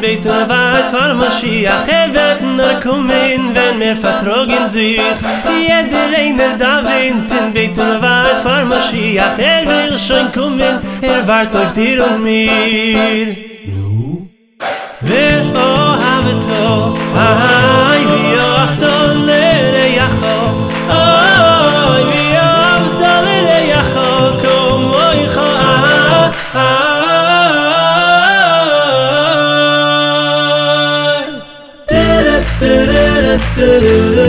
Beit der Weiz von Moschiach Er Er, er dir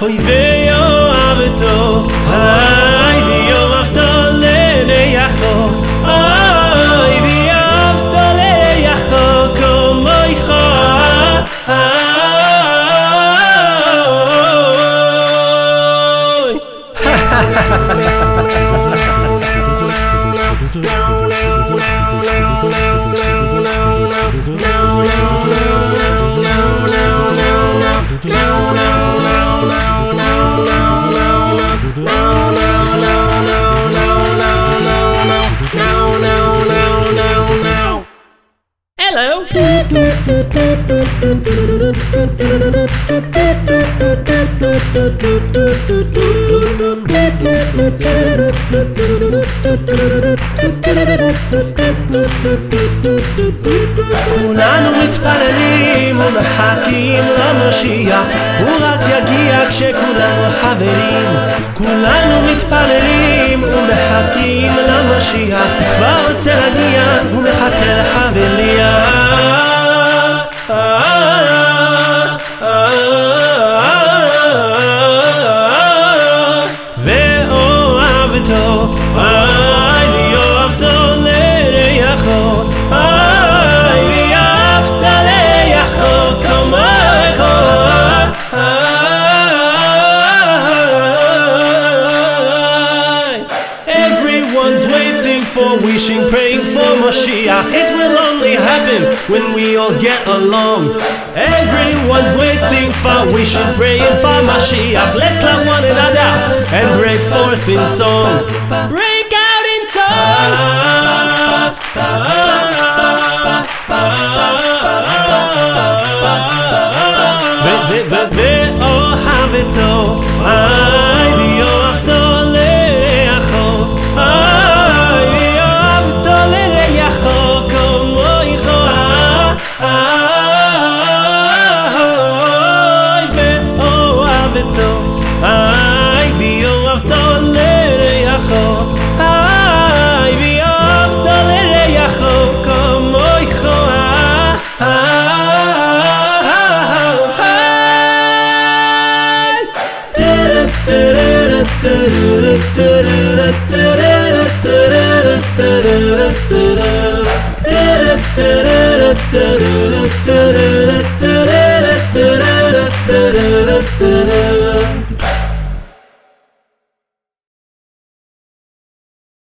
Oh, yeah. céu. כולנו מתפללים ומחכים למשיח, הוא רק יגיע כשכולנו חברים. כולנו מתפללים ומחכים למשיח, כבר רוצה להגיע ומחכה לך for wishing, praying for Moshiach, It will only happen when we all get along. Everyone's waiting for wishing, praying for Moshiach. Let's love one another and break forth in song. Break out in song.